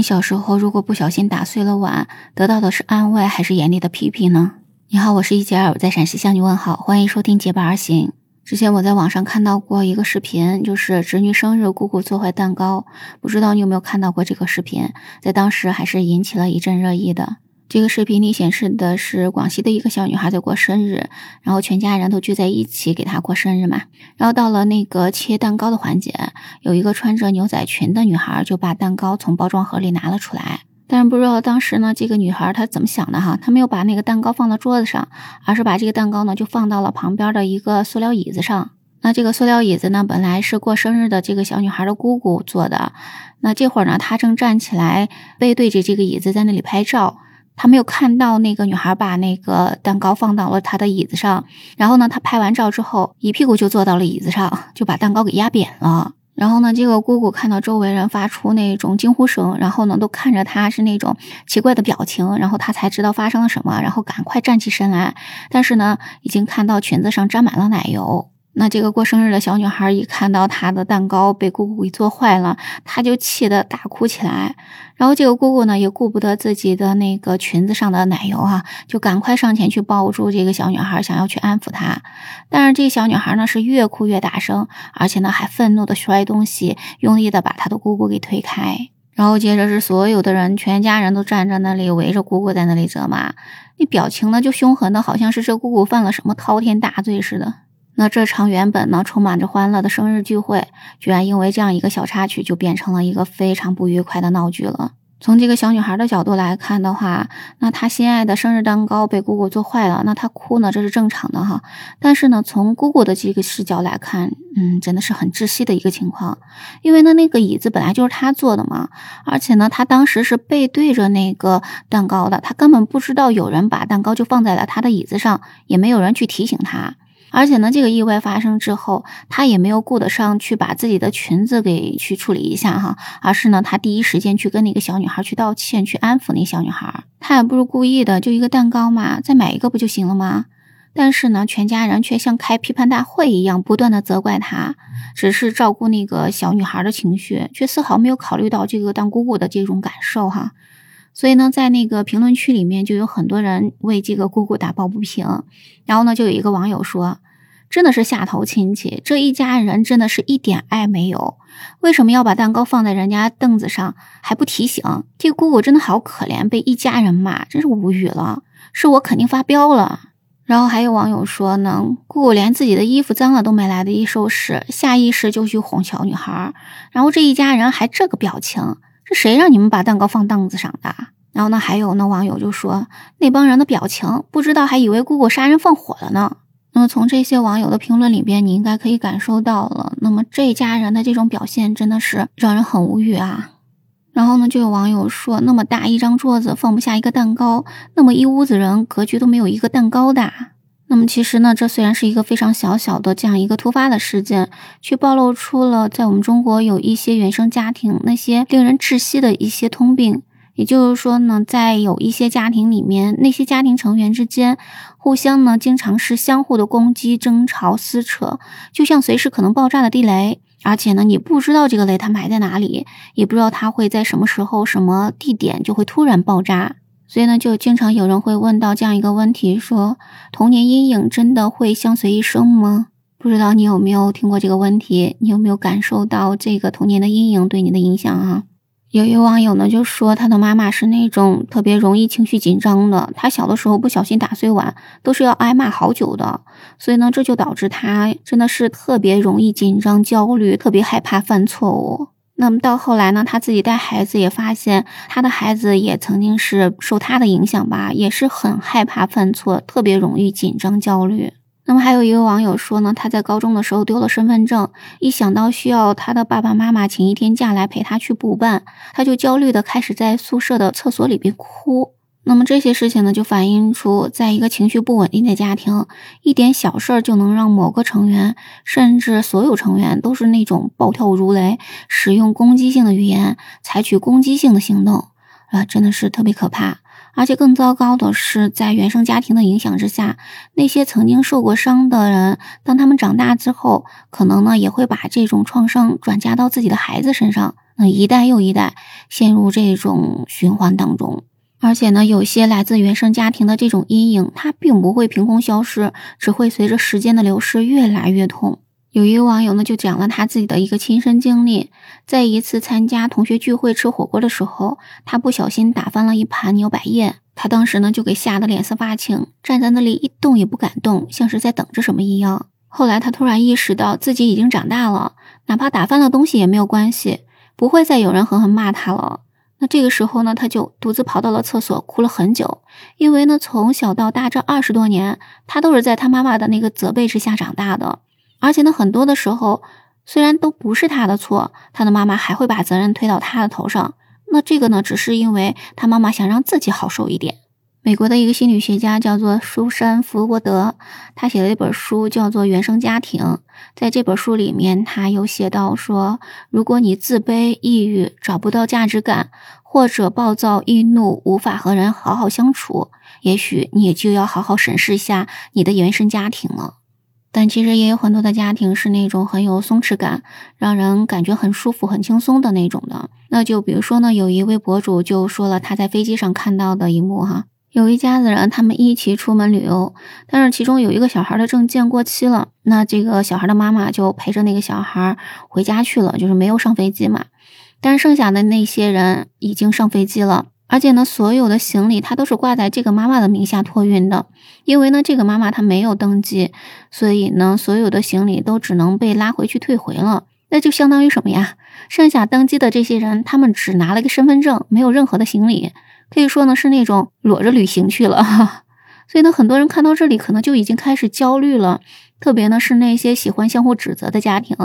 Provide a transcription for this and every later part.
你小时候如果不小心打碎了碗，得到的是安慰还是严厉的批评呢？你好，我是一杰尔，我在陕西向你问好，欢迎收听结伴而行。之前我在网上看到过一个视频，就是侄女生日，姑姑做坏蛋糕，不知道你有没有看到过这个视频？在当时还是引起了一阵热议的。这个视频里显示的是广西的一个小女孩在过生日，然后全家人都聚在一起给她过生日嘛。然后到了那个切蛋糕的环节，有一个穿着牛仔裙的女孩就把蛋糕从包装盒里拿了出来。但是不知道当时呢，这个女孩她怎么想的哈？她没有把那个蛋糕放到桌子上，而是把这个蛋糕呢就放到了旁边的一个塑料椅子上。那这个塑料椅子呢，本来是过生日的这个小女孩的姑姑坐的。那这会儿呢，她正站起来背对着这个椅子在那里拍照。他没有看到那个女孩把那个蛋糕放到了他的椅子上，然后呢，他拍完照之后，一屁股就坐到了椅子上，就把蛋糕给压扁了。然后呢，这个姑姑看到周围人发出那种惊呼声，然后呢，都看着他是那种奇怪的表情，然后他才知道发生了什么，然后赶快站起身来。但是呢，已经看到裙子上沾满了奶油。那这个过生日的小女孩一看到她的蛋糕被姑姑给做坏了，她就气得大哭起来。然后这个姑姑呢，也顾不得自己的那个裙子上的奶油啊，就赶快上前去抱住这个小女孩，想要去安抚她。但是这个小女孩呢，是越哭越大声，而且呢还愤怒的摔东西，用力的把她的姑姑给推开。然后接着是所有的人，全家人都站在那里围着姑姑在那里责骂，那表情呢就凶狠的，好像是这姑姑犯了什么滔天大罪似的。那这场原本呢充满着欢乐的生日聚会，居然因为这样一个小插曲，就变成了一个非常不愉快的闹剧了。从这个小女孩的角度来看的话，那她心爱的生日蛋糕被姑姑做坏了，那她哭呢，这是正常的哈。但是呢，从姑姑的这个视角来看，嗯，真的是很窒息的一个情况，因为呢，那个椅子本来就是她坐的嘛，而且呢，她当时是背对着那个蛋糕的，她根本不知道有人把蛋糕就放在了她的椅子上，也没有人去提醒她。而且呢，这个意外发生之后，他也没有顾得上去把自己的裙子给去处理一下哈，而是呢，他第一时间去跟那个小女孩去道歉，去安抚那小女孩。他也不是故意的，就一个蛋糕嘛，再买一个不就行了吗？但是呢，全家人却像开批判大会一样，不断的责怪他，只是照顾那个小女孩的情绪，却丝毫没有考虑到这个当姑姑的这种感受哈。所以呢，在那个评论区里面就有很多人为这个姑姑打抱不平。然后呢，就有一个网友说：“真的是下头亲戚，这一家人真的是一点爱没有。为什么要把蛋糕放在人家凳子上还不提醒？这姑姑真的好可怜，被一家人骂，真是无语了。是我肯定发飙了。”然后还有网友说呢：“姑姑连自己的衣服脏了都没来得及收拾，下意识就去哄小女孩。然后这一家人还这个表情。”是谁让你们把蛋糕放凳子上的？然后呢，还有呢网友就说，那帮人的表情，不知道还以为姑姑杀人放火了呢。那么从这些网友的评论里边，你应该可以感受到了。那么这家人的这种表现真的是让人很无语啊。然后呢，就有网友说，那么大一张桌子放不下一个蛋糕，那么一屋子人格局都没有一个蛋糕大。那么其实呢，这虽然是一个非常小小的这样一个突发的事件，却暴露出了在我们中国有一些原生家庭那些令人窒息的一些通病。也就是说呢，在有一些家庭里面，那些家庭成员之间互相呢，经常是相互的攻击、争吵、撕扯，就像随时可能爆炸的地雷。而且呢，你不知道这个雷它埋在哪里，也不知道它会在什么时候、什么地点就会突然爆炸。所以呢，就经常有人会问到这样一个问题：说童年阴影真的会相随一生吗？不知道你有没有听过这个问题？你有没有感受到这个童年的阴影对你的影响啊？有一网友呢就说，他的妈妈是那种特别容易情绪紧张的，他小的时候不小心打碎碗，都是要挨骂好久的。所以呢，这就导致他真的是特别容易紧张、焦虑，特别害怕犯错误。那么到后来呢，他自己带孩子也发现，他的孩子也曾经是受他的影响吧，也是很害怕犯错，特别容易紧张焦虑。那么还有一位网友说呢，他在高中的时候丢了身份证，一想到需要他的爸爸妈妈请一天假来陪他去补办，他就焦虑的开始在宿舍的厕所里边哭。那么这些事情呢，就反映出，在一个情绪不稳定的家庭，一点小事儿就能让某个成员，甚至所有成员都是那种暴跳如雷，使用攻击性的语言，采取攻击性的行动，啊，真的是特别可怕。而且更糟糕的是，在原生家庭的影响之下，那些曾经受过伤的人，当他们长大之后，可能呢也会把这种创伤转嫁到自己的孩子身上，那一代又一代陷入这种循环当中。而且呢，有些来自原生家庭的这种阴影，它并不会凭空消失，只会随着时间的流逝越来越痛。有一个网友呢，就讲了他自己的一个亲身经历，在一次参加同学聚会吃火锅的时候，他不小心打翻了一盘牛百叶，他当时呢就给吓得脸色发青，站在那里一动也不敢动，像是在等着什么一样。后来他突然意识到自己已经长大了，哪怕打翻了东西也没有关系，不会再有人狠狠骂他了。那这个时候呢，他就独自跑到了厕所，哭了很久，因为呢从小到大这二十多年，他都是在他妈妈的那个责备之下长大的。而且呢，很多的时候，虽然都不是他的错，他的妈妈还会把责任推到他的头上。那这个呢，只是因为他妈妈想让自己好受一点。美国的一个心理学家叫做舒珊·福沃德，他写了一本书叫做《原生家庭》。在这本书里面，他有写到说，如果你自卑、抑郁、找不到价值感，或者暴躁易怒，无法和人好好相处，也许你就要好好审视一下你的原生家庭了。但其实也有很多的家庭是那种很有松弛感，让人感觉很舒服、很轻松的那种的。那就比如说呢，有一位博主就说了他在飞机上看到的一幕哈，有一家子人他们一起出门旅游，但是其中有一个小孩的证件过期了，那这个小孩的妈妈就陪着那个小孩回家去了，就是没有上飞机嘛。但是剩下的那些人已经上飞机了。而且呢，所有的行李他都是挂在这个妈妈的名下托运的，因为呢，这个妈妈她没有登记，所以呢，所有的行李都只能被拉回去退回了。那就相当于什么呀？剩下登机的这些人，他们只拿了个身份证，没有任何的行李，可以说呢是那种裸着旅行去了。所以呢，很多人看到这里可能就已经开始焦虑了，特别呢是那些喜欢相互指责的家庭。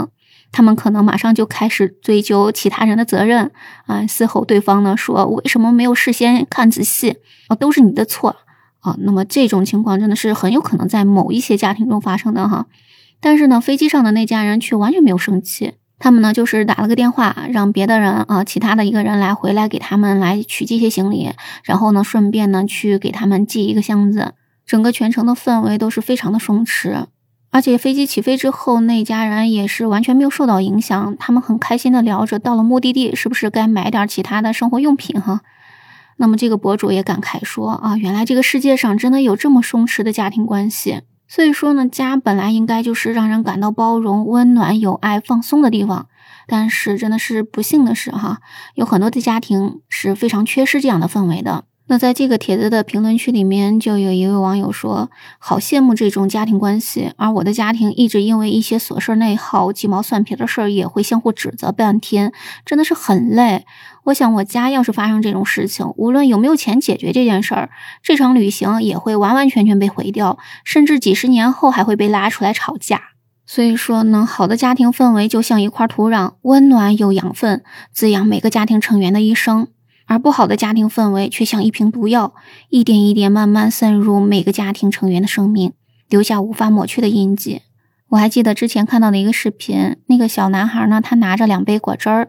他们可能马上就开始追究其他人的责任啊，嘶吼对方呢，说为什么没有事先看仔细啊，都是你的错啊。那么这种情况真的是很有可能在某一些家庭中发生的哈。但是呢，飞机上的那家人却完全没有生气，他们呢就是打了个电话，让别的人啊，其他的一个人来回来给他们来取这些行李，然后呢顺便呢去给他们寄一个箱子，整个全程的氛围都是非常的松弛。而且飞机起飞之后，那家人也是完全没有受到影响，他们很开心的聊着，到了目的地是不是该买点其他的生活用品哈？那么这个博主也感慨说啊，原来这个世界上真的有这么松弛的家庭关系。所以说呢，家本来应该就是让人感到包容、温暖、有爱、放松的地方，但是真的是不幸的是哈，有很多的家庭是非常缺失这样的氛围的。那在这个帖子的评论区里面，就有一位网友说：“好羡慕这种家庭关系，而我的家庭一直因为一些琐事内耗、鸡毛蒜皮的事儿也会相互指责半天，真的是很累。我想我家要是发生这种事情，无论有没有钱解决这件事儿，这场旅行也会完完全全被毁掉，甚至几十年后还会被拉出来吵架。所以说呢，好的家庭氛围就像一块土壤，温暖有养分，滋养每个家庭成员的一生。”而不好的家庭氛围却像一瓶毒药，一点一点慢慢渗入每个家庭成员的生命，留下无法抹去的印记。我还记得之前看到的一个视频，那个小男孩呢，他拿着两杯果汁儿，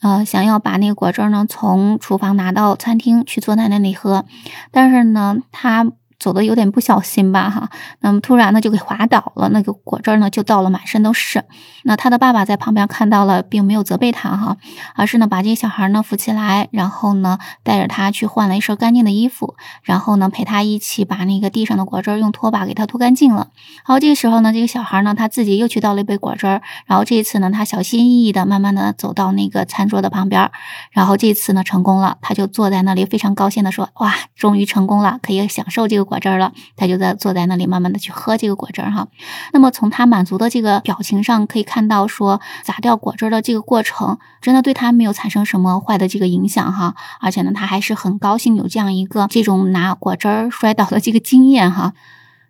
呃，想要把那个果汁儿呢从厨房拿到餐厅去坐在那里喝，但是呢，他。走的有点不小心吧，哈，那么突然呢就给滑倒了，那个果汁呢就倒了满身都是。那他的爸爸在旁边看到了，并没有责备他，哈，而是呢把这个小孩呢扶起来，然后呢带着他去换了一身干净的衣服，然后呢陪他一起把那个地上的果汁用拖把给他拖干净了。好，这个时候呢这个小孩呢他自己又去倒了一杯果汁，然后这一次呢他小心翼翼的慢慢的走到那个餐桌的旁边，然后这次呢成功了，他就坐在那里非常高兴的说：“哇，终于成功了，可以享受这个。”果汁了，他就在坐在那里，慢慢的去喝这个果汁哈。那么从他满足的这个表情上，可以看到说砸掉果汁的这个过程，真的对他没有产生什么坏的这个影响哈。而且呢，他还是很高兴有这样一个这种拿果汁摔倒的这个经验哈。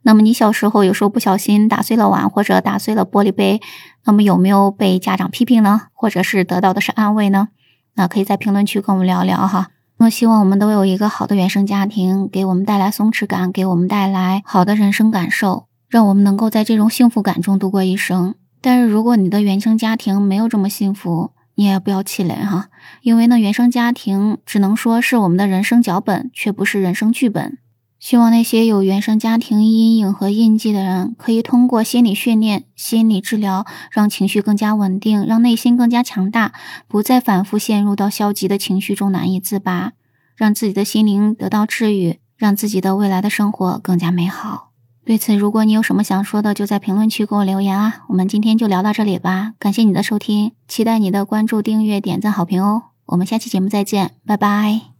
那么你小时候有时候不小心打碎了碗或者打碎了玻璃杯，那么有没有被家长批评呢？或者是得到的是安慰呢？那可以在评论区跟我们聊聊哈。那希望我们都有一个好的原生家庭，给我们带来松弛感，给我们带来好的人生感受，让我们能够在这种幸福感中度过一生。但是如果你的原生家庭没有这么幸福，你也不要气馁哈，因为呢，原生家庭只能说是我们的人生脚本，却不是人生剧本。希望那些有原生家庭阴影和印记的人，可以通过心理训练、心理治疗，让情绪更加稳定，让内心更加强大，不再反复陷入到消极的情绪中难以自拔，让自己的心灵得到治愈，让自己的未来的生活更加美好。对此，如果你有什么想说的，就在评论区给我留言啊！我们今天就聊到这里吧，感谢你的收听，期待你的关注、订阅、点赞、好评哦！我们下期节目再见，拜拜。